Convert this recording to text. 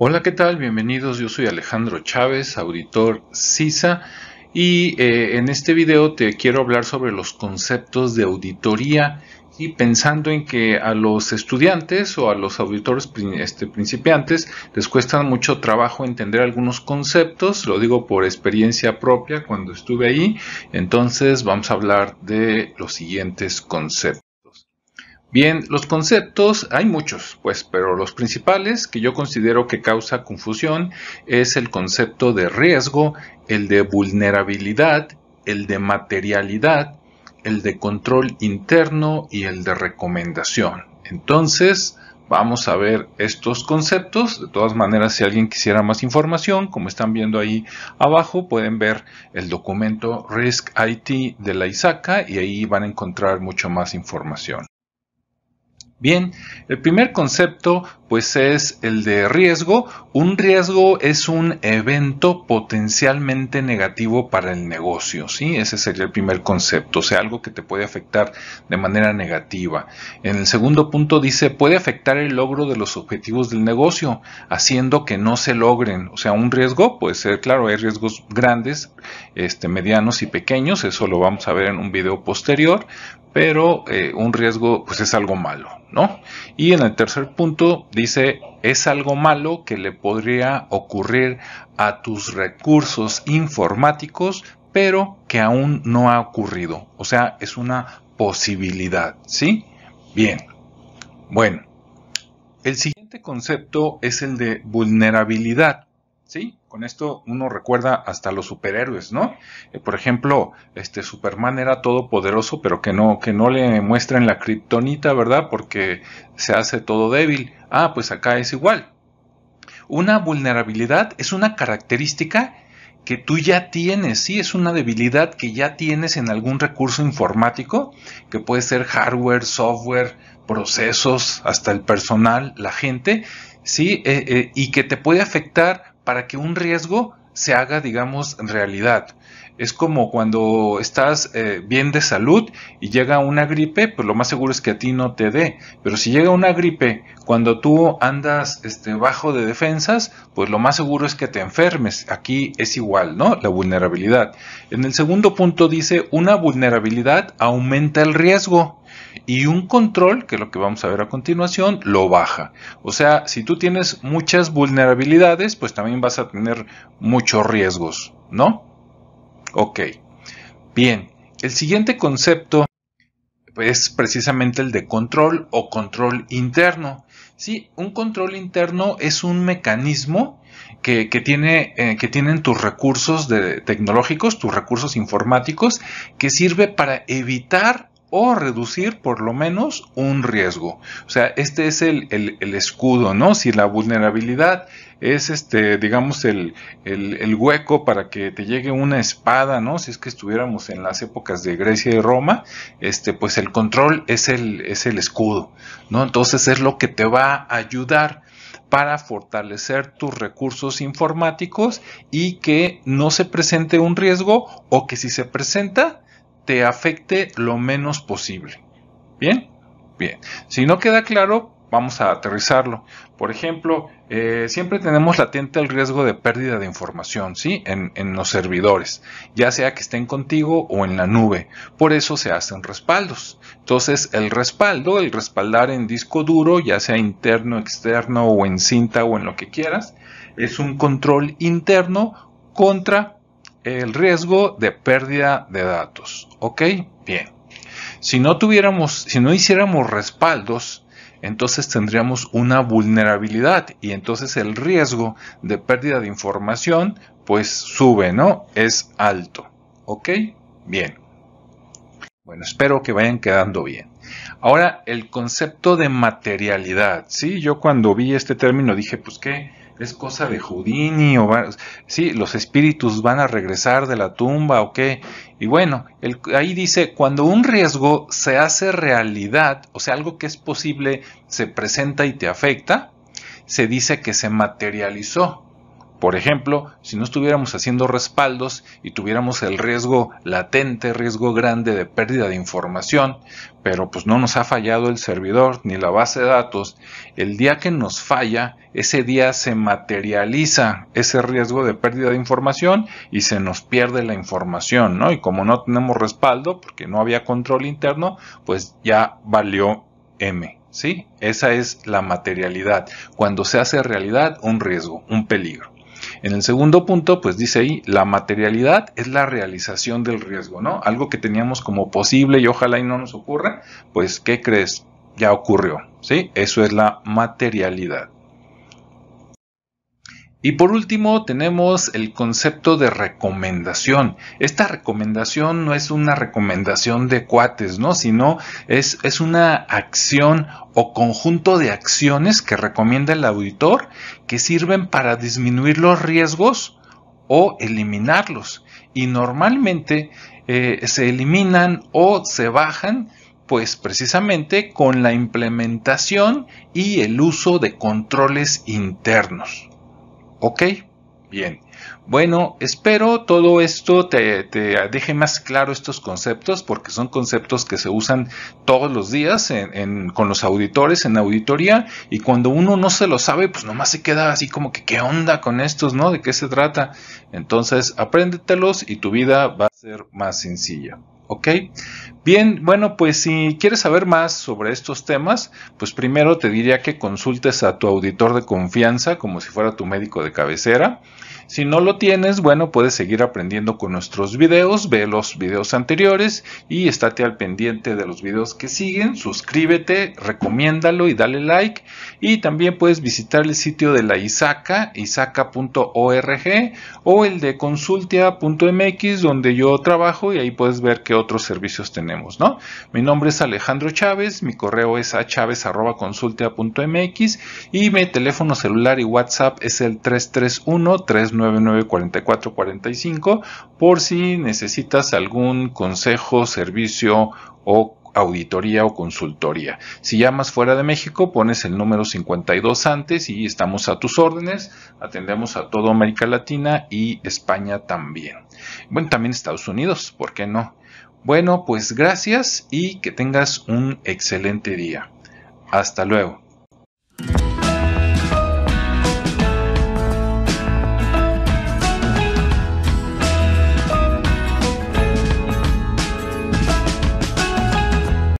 Hola, ¿qué tal? Bienvenidos, yo soy Alejandro Chávez, auditor CISA y eh, en este video te quiero hablar sobre los conceptos de auditoría y pensando en que a los estudiantes o a los auditores este, principiantes les cuesta mucho trabajo entender algunos conceptos, lo digo por experiencia propia cuando estuve ahí, entonces vamos a hablar de los siguientes conceptos. Bien, los conceptos hay muchos, pues, pero los principales que yo considero que causa confusión es el concepto de riesgo, el de vulnerabilidad, el de materialidad, el de control interno y el de recomendación. Entonces, vamos a ver estos conceptos. De todas maneras, si alguien quisiera más información, como están viendo ahí abajo, pueden ver el documento Risk IT de la ISACA y ahí van a encontrar mucho más información. Bien, el primer concepto pues es el de riesgo. Un riesgo es un evento potencialmente negativo para el negocio, ¿sí? Ese sería el primer concepto, o sea, algo que te puede afectar de manera negativa. En el segundo punto dice, puede afectar el logro de los objetivos del negocio, haciendo que no se logren. O sea, un riesgo puede ser, claro, hay riesgos grandes, este, medianos y pequeños, eso lo vamos a ver en un video posterior, pero eh, un riesgo pues es algo malo, ¿no? Y en el tercer punto dice, es algo malo que le podría ocurrir a tus recursos informáticos, pero que aún no ha ocurrido. O sea, es una posibilidad, ¿sí? Bien. Bueno, el siguiente concepto es el de vulnerabilidad. ¿Sí? Con esto uno recuerda hasta los superhéroes, ¿no? Eh, por ejemplo, este Superman era todopoderoso, pero que no, que no le muestran la kriptonita, ¿verdad? Porque se hace todo débil. Ah, pues acá es igual. Una vulnerabilidad es una característica que tú ya tienes, sí, es una debilidad que ya tienes en algún recurso informático, que puede ser hardware, software, procesos, hasta el personal, la gente, sí, eh, eh, y que te puede afectar para que un riesgo se haga, digamos, realidad. Es como cuando estás eh, bien de salud y llega una gripe, pues lo más seguro es que a ti no te dé. Pero si llega una gripe cuando tú andas este, bajo de defensas, pues lo más seguro es que te enfermes. Aquí es igual, ¿no? La vulnerabilidad. En el segundo punto dice, una vulnerabilidad aumenta el riesgo y un control, que es lo que vamos a ver a continuación, lo baja. O sea, si tú tienes muchas vulnerabilidades, pues también vas a tener muchos riesgos, ¿no? Ok. Bien, el siguiente concepto es precisamente el de control o control interno. Sí, un control interno es un mecanismo que, tiene, eh, que tienen tus recursos tecnológicos, tus recursos informáticos, que sirve para evitar o reducir por lo menos un riesgo. O sea, este es el, escudo, ¿no? Si la vulnerabilidad es este, digamos, el, hueco para que te llegue una espada, ¿no? Si es que estuviéramos en las épocas de Grecia y Roma, este, pues el control es el, es el escudo, ¿no? Entonces es lo que te va a ayudar para fortalecer tus recursos informáticos y que no se presente un riesgo o que si se presenta, te afecte lo menos posible. ¿Bien? Bien. Si no queda claro, vamos a aterrizarlo. Por ejemplo, eh, siempre tenemos latente el riesgo de pérdida de información, ¿sí? En, en, los servidores, ya sea que estén contigo o en la nube. Por eso se hacen respaldos. Entonces, el respaldo, el respaldar en disco duro, ya sea interno, externo o en cinta o en lo que quieras, es un control interno contra el riesgo de pérdida de datos. ¿Ok? Bien. Si no tuviéramos, si no hiciéramos respaldos, entonces tendríamos una vulnerabilidad y entonces el riesgo de pérdida de información pues sube, ¿no? Es alto. ¿Ok? Bien. Bueno, espero que vayan quedando bien. Ahora, el concepto de materialidad, ¿sí? Yo cuando vi este término dije, pues qué, es cosa de Houdini o sí, los espíritus van a regresar de la tumba o qué. Y bueno, ahí dice, cuando un riesgo se hace realidad, o sea, algo que es posible se presenta y te afecta, se dice que se materializó. Por ejemplo, si no estuviéramos haciendo respaldos y tuviéramos el riesgo latente, riesgo grande de pérdida de información, pero pues no nos ha fallado el servidor ni la base de datos, el día que nos falla, ese día se materializa ese riesgo de pérdida de información y se nos pierde la información, ¿no? Y como no tenemos respaldo, porque no había control interno, pues ya valió M, ¿sí? Esa es la materialidad, cuando se hace realidad un riesgo, un peligro. En el segundo punto, pues dice ahí, la materialidad es la realización del riesgo, ¿no? Algo que teníamos como posible y ojalá y no nos ocurra, pues ¿qué crees? Ya ocurrió, ¿sí? Eso es la materialidad. Y por último tenemos el concepto de recomendación. Esta recomendación no es una recomendación de cuates, ¿no? Sino es, es una acción o conjunto de acciones que recomienda el auditor que sirven para disminuir los riesgos o eliminarlos. Y normalmente eh, se eliminan o se bajan pues precisamente con la implementación y el uso de controles internos. ¿Ok? Bien. Bueno, espero todo esto te, deje más claro estos conceptos porque son conceptos que se usan todos los días con los auditores en auditoría y cuando uno no se lo sabe, pues nomás se queda así como que qué onda con estos, ¿no? ¿De qué se trata? Entonces, apréndetelos y tu vida va a ser más sencilla. ¿Ok? Bien, bueno, pues si quieres saber más sobre estos temas, pues primero te diría que consultes a tu auditor de confianza como si fuera tu médico de cabecera. Si no lo tienes, bueno, puedes seguir aprendiendo con nuestros videos, ve los videos anteriores y estate al pendiente de los videos que siguen, suscríbete, recomiéndalo y dale like. Y también puedes visitar el sitio de la ISACA, isaca.org o el de consultia.mx donde yo trabajo y ahí puedes ver qué otros servicios tenemos, ¿no? Mi nombre es Alejandro Chávez, mi correo es achavez.consultia.mx y mi teléfono celular y WhatsApp es el 331 3 994445 por si necesitas algún consejo, servicio o auditoría o consultoría. Si llamas fuera de México, pones el número 52 antes y estamos a tus órdenes. Atendemos a toda América Latina y España también. Bueno, también Estados Unidos, ¿por qué no? Bueno, pues gracias y que tengas un excelente día. Hasta luego.